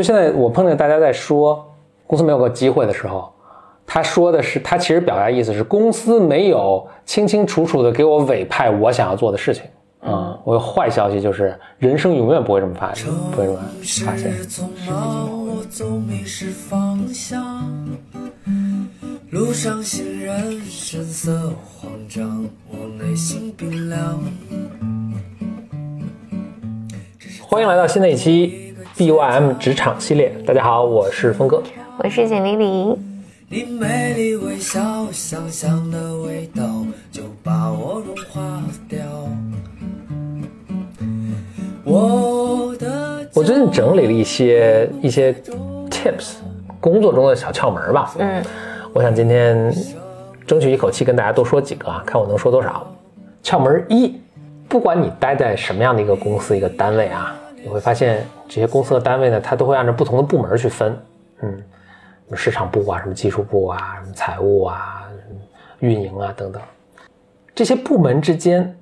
就现在我碰见大家在说公司没有个机会的时候，他说的是他其实表达意思是公司没有清清楚楚的给我委派我想要做的事情。嗯，我有坏消息就是人生永远不会这么发生，不会这么发现。路上行人神色慌张，我内心冰凉。欢迎来到新的一期 BYM 职场系列。大家好，我是峰哥，我是简丽丽。你美丽微笑，香香的味道就把我融化掉。我的我最近整理了一些一些 tips，工作中的小窍门吧。嗯。我想今天争取一口气跟大家多说几个啊，看我能说多少。窍门一，不管你待在什么样的一个公司、一个单位啊，你会发现这些公司和单位呢，它都会按照不同的部门去分。嗯，什么市场部啊，什么技术部啊，什么财务啊，运营啊等等，这些部门之间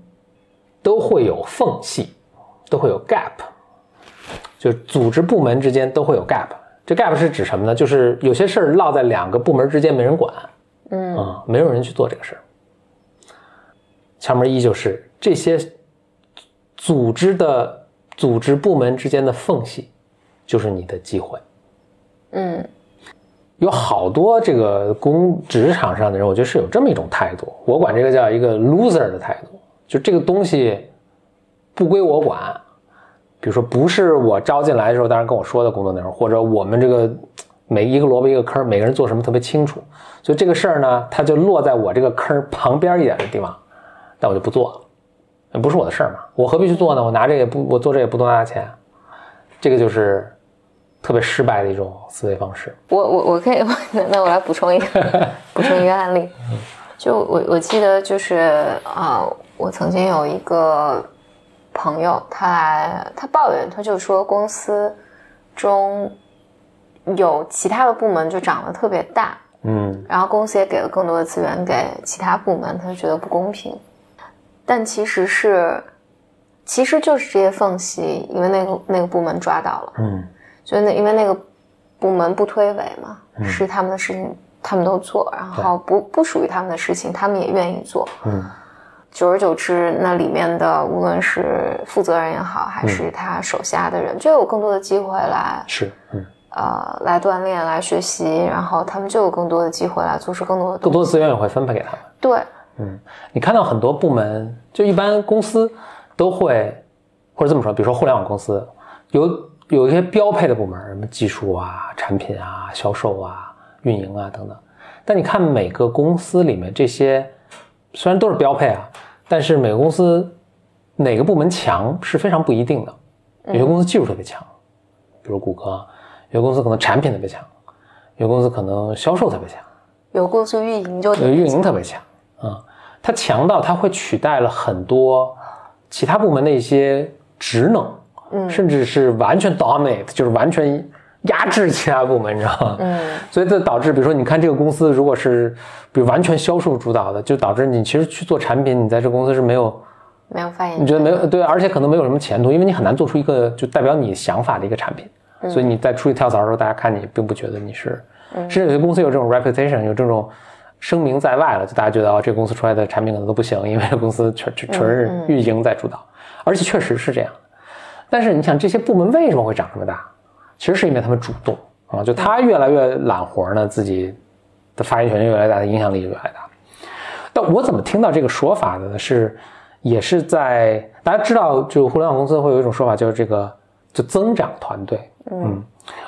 都会有缝隙，都会有 gap，就组织部门之间都会有 gap。这 gap 是指什么呢？就是有些事儿落在两个部门之间没人管，嗯啊，没有人去做这个事儿。窍门一就是这些组织的组织部门之间的缝隙，就是你的机会。嗯，有好多这个工职场上的人，我觉得是有这么一种态度，我管这个叫一个 loser 的态度，就这个东西不归我管。比如说，不是我招进来的时候，当然跟我说的工作内容，或者我们这个每一个萝卜一个坑，每个人做什么特别清楚，所以这个事儿呢，它就落在我这个坑旁边一点的地方，但我就不做了，不是我的事儿嘛，我何必去做呢？我拿这个不，我做这也不多拿钱，这个就是特别失败的一种思维方式。我我我可以，那我来补充一个 补充一个案例，就我我记得就是啊，我曾经有一个。朋友，他来，他抱怨，他就说公司中有其他的部门就长得特别大，嗯，然后公司也给了更多的资源给其他部门，他就觉得不公平。但其实是，其实就是这些缝隙，因为那个那个部门抓到了，嗯，所以那因为那个部门不推诿嘛，是他们的事情，他们都做，然后不不属于他们的事情，他们也愿意做，嗯。久而久之，那里面的无论是负责人也好，还是他手下的人，就有更多的机会来是，嗯，呃，来锻炼、来学习，然后他们就有更多的机会来做出更多的更多的资源也会分配给他们。对，嗯，你看到很多部门，就一般公司都会，或者这么说，比如说互联网公司，有有一些标配的部门，什么技术啊、产品啊、销售啊、运营啊等等。但你看每个公司里面这些。虽然都是标配啊，但是每个公司哪个部门强是非常不一定的。有些公司技术特别强，比如谷歌；有些公司可能产品特别强；有些公司可能销售特别强；有公司运营就运营特别强啊。它强到它会取代了很多其他部门的一些职能，嗯，甚至是完全 dominate，就是完全。压制其他部门，你知道吗？嗯，所以这导致，比如说，你看这个公司，如果是比如完全销售主导的，就导致你其实去做产品，你在这公司是没有没有发言，你觉得没有对，而且可能没有什么前途，因为你很难做出一个就代表你想法的一个产品。所以你在出去跳槽的时候，大家看你并不觉得你是，甚至有些公司有这种 reputation，有这种声名在外了，就大家觉得哦，这个公司出来的产品可能都不行，因为公司全全纯是运营在主导，而且确实是这样。但是你想，这些部门为什么会长这么大？其实是因为他们主动啊，就他越来越揽活呢，自己的发言权越来越大，影响力就越来越大。但我怎么听到这个说法的呢？是也是在大家知道，就互联网公司会有一种说法，就是这个就增长团队。嗯，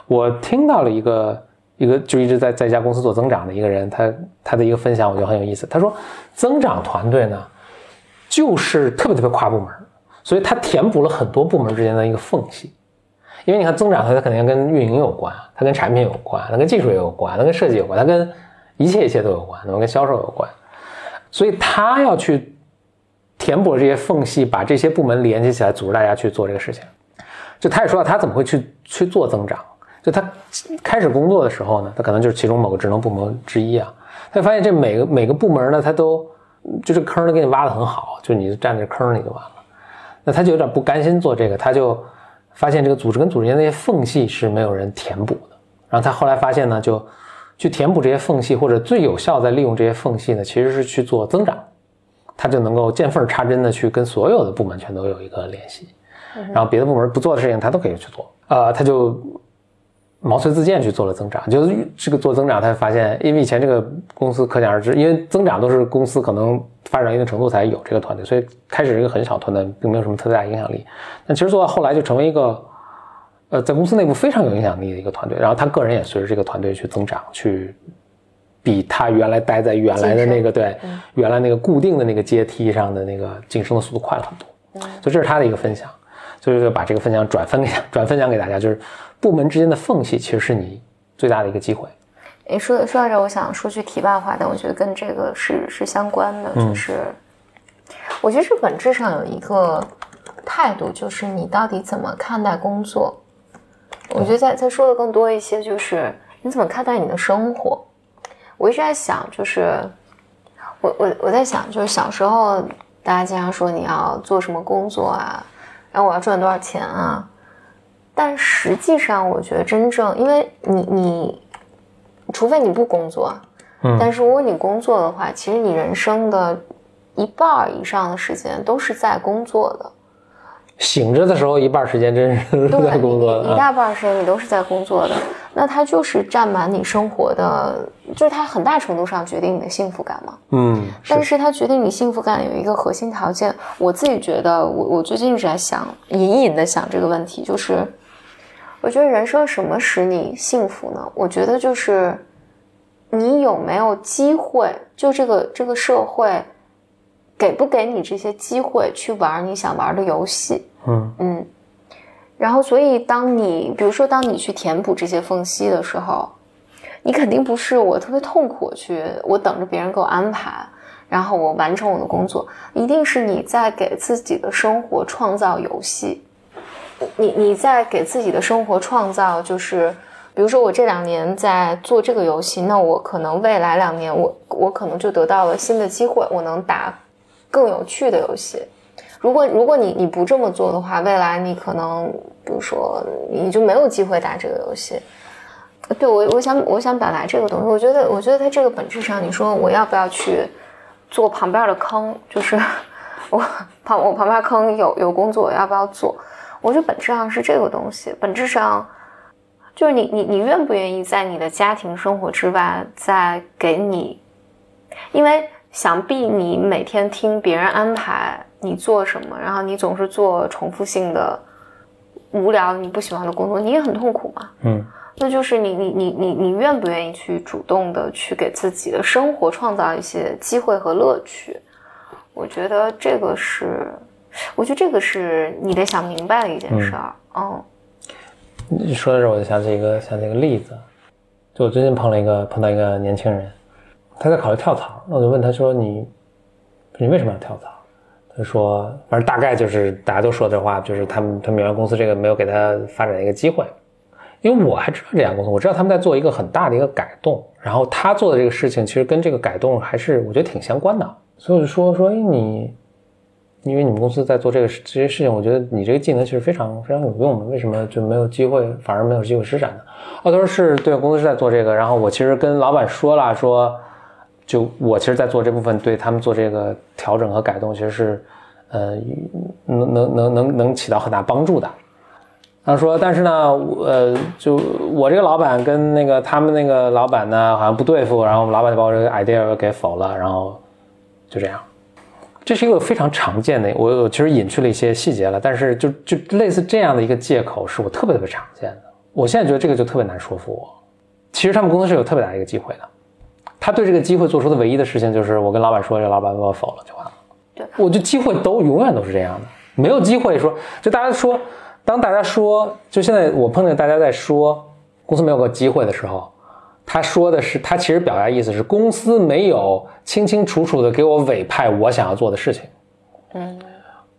我听到了一个一个就一直在在一家公司做增长的一个人，他他的一个分享，我觉得很有意思。他说，增长团队呢，就是特别特别跨部门，所以他填补了很多部门之间的一个缝隙。因为你看增长，它它肯定跟运营有关，它跟产品有关，它跟技术也有关，它跟设计有关，它跟一切一切都有关，那么跟销售有关，所以他要去填补这些缝隙，把这些部门连接起来，组织大家去做这个事情。就他也说了，他怎么会去去做增长？就他开始工作的时候呢，他可能就是其中某个职能部门之一啊，他发现这每个每个部门呢，他都就这坑都给你挖的很好，就你就站在坑里就完了，那他就有点不甘心做这个，他就。发现这个组织跟组织间那些缝隙是没有人填补的。然后他后来发现呢，就去填补这些缝隙，或者最有效的利用这些缝隙呢，其实是去做增长，他就能够见缝插针的去跟所有的部门全都有一个联系，然后别的部门不做的事情他都可以去做。呃，他就。毛遂自荐去做了增长，就是这个做增长，他发现，因为以前这个公司可想而知，因为增长都是公司可能发展到一定程度才有这个团队，所以开始是一个很小团队，并没有什么特别大影响力。但其实做到后来就成为一个，呃，在公司内部非常有影响力的一个团队。然后他个人也随着这个团队去增长，去比他原来待在原来的那个对原来那个固定的那个阶梯上的那个晋升的速度快了很多。所以这是他的一个分享，所以就把这个分享转分给转分享给大家，就是。部门之间的缝隙其实是你最大的一个机会。诶，说说到这，我想说句题外话，但我觉得跟这个是是相关的，就是我觉得这本质上有一个态度，就是你到底怎么看待工作。我觉得在在说的更多一些，就是你怎么看待你的生活。我一直在想，就是我我我在想，就是小时候大家经常说你要做什么工作啊，然后我要赚多少钱啊。但实际上，我觉得真正，因为你你，除非你不工作，嗯，但是如果你工作的话，其实你人生的一半以上的时间都是在工作的。醒着的时候，一半时间真是都在工作的，一大半时间你都是在工作的。那它就是占满你生活的，就是它很大程度上决定你的幸福感嘛。嗯，但是它决定你幸福感有一个核心条件，我自己觉得，我我最近一直在想，隐隐的想这个问题，就是。我觉得人生什么使你幸福呢？我觉得就是你有没有机会，就这个这个社会给不给你这些机会去玩你想玩的游戏？嗯嗯。然后，所以当你比如说当你去填补这些缝隙的时候，你肯定不是我特别痛苦去，我等着别人给我安排，然后我完成我的工作，一定是你在给自己的生活创造游戏。你你在给自己的生活创造，就是比如说我这两年在做这个游戏，那我可能未来两年我我可能就得到了新的机会，我能打更有趣的游戏。如果如果你你不这么做的话，未来你可能比如说你就没有机会打这个游戏。对我我想我想表达这个东西，我觉得我觉得它这个本质上，你说我要不要去做旁边的坑，就是我旁我旁边坑有有工作，我要不要做？我觉得本质上是这个东西，本质上就是你你你愿不愿意在你的家庭生活之外再给你，因为想必你每天听别人安排你做什么，然后你总是做重复性的、无聊你不喜欢的工作，你也很痛苦嘛。嗯，那就是你你你你你愿不愿意去主动的去给自己的生活创造一些机会和乐趣？我觉得这个是。我觉得这个是你得想明白的一件事儿。嗯，你说的时候，我就想起一个想起一个例子，就我最近碰了一个碰到一个年轻人，他在考虑跳槽，那我就问他说：“你你为什么要跳槽？”他说：“反正大概就是大家都说这话，就是他们他们原来公司这个没有给他发展一个机会。因为我还知道这家公司，我知道他们在做一个很大的一个改动，然后他做的这个事情其实跟这个改动还是我觉得挺相关的，所以我就说说，哎你。”因为你们公司在做这个这些事情，我觉得你这个技能其实非常非常有用的。为什么就没有机会，反而没有机会施展呢？哦，他说是对，公司是在做这个。然后我其实跟老板说了，说就我其实，在做这部分，对他们做这个调整和改动，其实是呃能能能能能起到很大帮助的。他说，但是呢，呃，就我这个老板跟那个他们那个老板呢，好像不对付。然后我们老板就把我这个 idea 给否了，然后就这样。这是一个非常常见的，我我其实隐去了一些细节了，但是就就类似这样的一个借口，是我特别特别常见的。我现在觉得这个就特别难说服我。其实他们公司是有特别大的一个机会的，他对这个机会做出的唯一的事情就是我跟老板说，这老板把我否了就完了。对，我就机会都永远都是这样的，没有机会说，就大家说，当大家说，就现在我碰见大家在说公司没有个机会的时候。他说的是，他其实表达意思是公司没有清清楚楚的给我委派我想要做的事情。嗯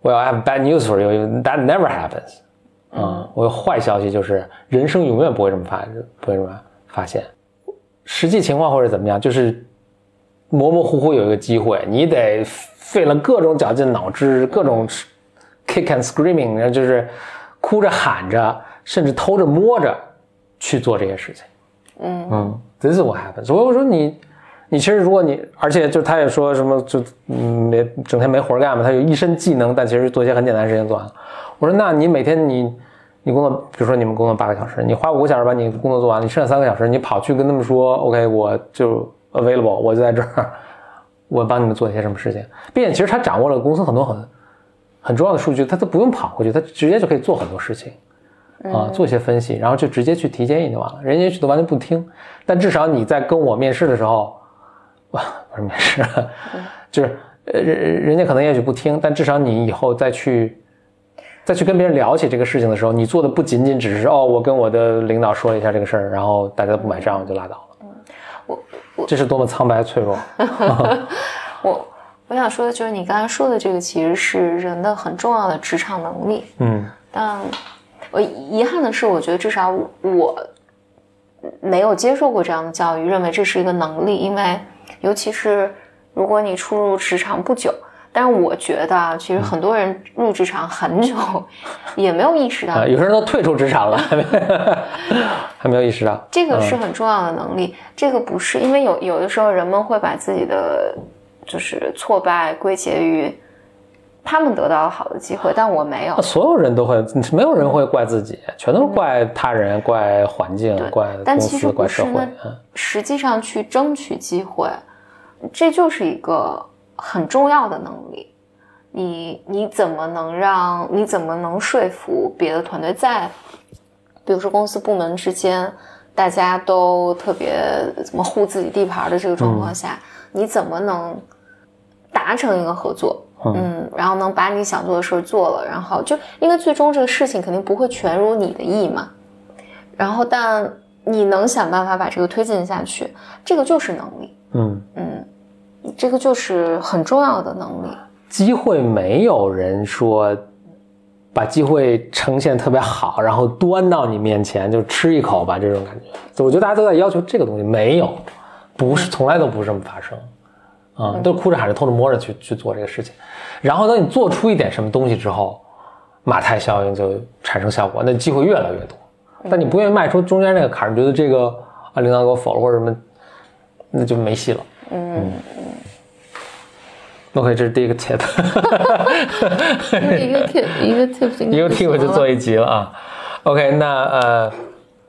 ，Well, I have bad news for you. That never happens. 嗯，我有坏消息，就是人生永远不会这么发，不会这么发现。实际情况或者怎么样，就是模模糊糊有一个机会，你得费了各种绞尽脑汁，各种 kick and screaming，然后就是哭着喊着，甚至偷着摸着去做这些事情。嗯嗯，This is what happens。所以我说你，你其实如果你，而且就他也说什么就嗯没整天没活干嘛，他有一身技能，但其实做一些很简单的事情做完了。我说那你每天你你工作，比如说你们工作八个小时，你花五个小时把你工作做完，你剩下三个小时你跑去跟他们说，OK，我就 available，我就在这儿，我帮你们做一些什么事情，并且其实他掌握了公司很多很很重要的数据，他都不用跑过去，他直接就可以做很多事情。啊，做一些分析，然后就直接去提建议就完了。人家也许都完全不听，但至少你在跟我面试的时候，哇，不是面试，就是呃，人人家可能也许不听，但至少你以后再去再去跟别人聊起这个事情的时候，你做的不仅仅只是哦，我跟我的领导说了一下这个事儿，然后大家不买账就拉倒了。嗯，我我这是多么苍白脆弱。我我想说的就是你刚才说的这个其实是人的很重要的职场能力。嗯，但。我遗憾的是，我觉得至少我没有接受过这样的教育，认为这是一个能力。因为，尤其是如果你初入职场不久，但是我觉得啊，其实很多人入职场很久，也没有意识到。有些人都退出职场了，还没 有意识到。这个是很重要的能力。这个不是因为有有的时候人们会把自己的就是挫败归结于。他们得到了好的机会，但我没有。所有人都会，没有人会怪自己，全都是怪他人、怪环境、怪公司、怪社会。实际上，去争取机会，这就是一个很重要的能力。你你怎么能让你怎么能说服别的团队，在比如说公司部门之间，大家都特别怎么护自己地盘的这个状况下，你怎么能达成一个合作？嗯，然后能把你想做的事儿做了，然后就因为最终这个事情肯定不会全如你的意嘛，然后但你能想办法把这个推进下去，这个就是能力。嗯嗯，这个就是很重要的能力。机会没有人说把机会呈现特别好，然后端到你面前就吃一口吧，这种感觉。我觉得大家都在要求这个东西，没有，不是从来都不是这么发生。啊，都哭着喊着、偷着摸着去去做这个事情，然后等你做出一点什么东西之后，马太效应就产生效果，那机会越来越多。但你不愿意迈出中间那个坎儿，觉得这个啊领导给我否了或者什么，那就没戏了。嗯嗯。OK，这是第一个 tip。一个 tip，一个 tip，一个 tip 就做一集了啊。OK，那呃，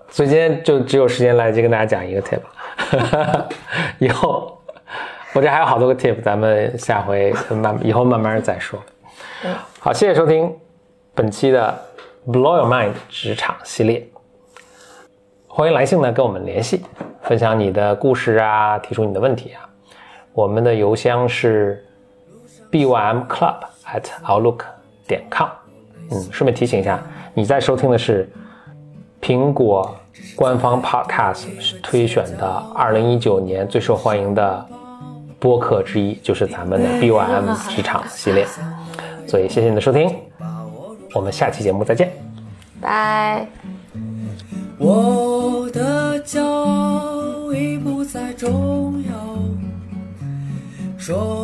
所以今天就只有时间来得及跟大家讲一个 tip，以后。我这还有好多个 tip，咱们下回慢以后慢慢再说。嗯，好，谢谢收听本期的 Blow Your Mind 职场系列。欢迎来信呢跟我们联系，分享你的故事啊，提出你的问题啊。我们的邮箱是 bymclub at outlook 点 com。嗯，顺便提醒一下，你在收听的是苹果官方 Podcast 推选的二零一九年最受欢迎的。播客之一就是咱们的 BOM 职场系列，所以谢谢你的收听，我们下期节目再见，拜。我的骄傲已不再重要，说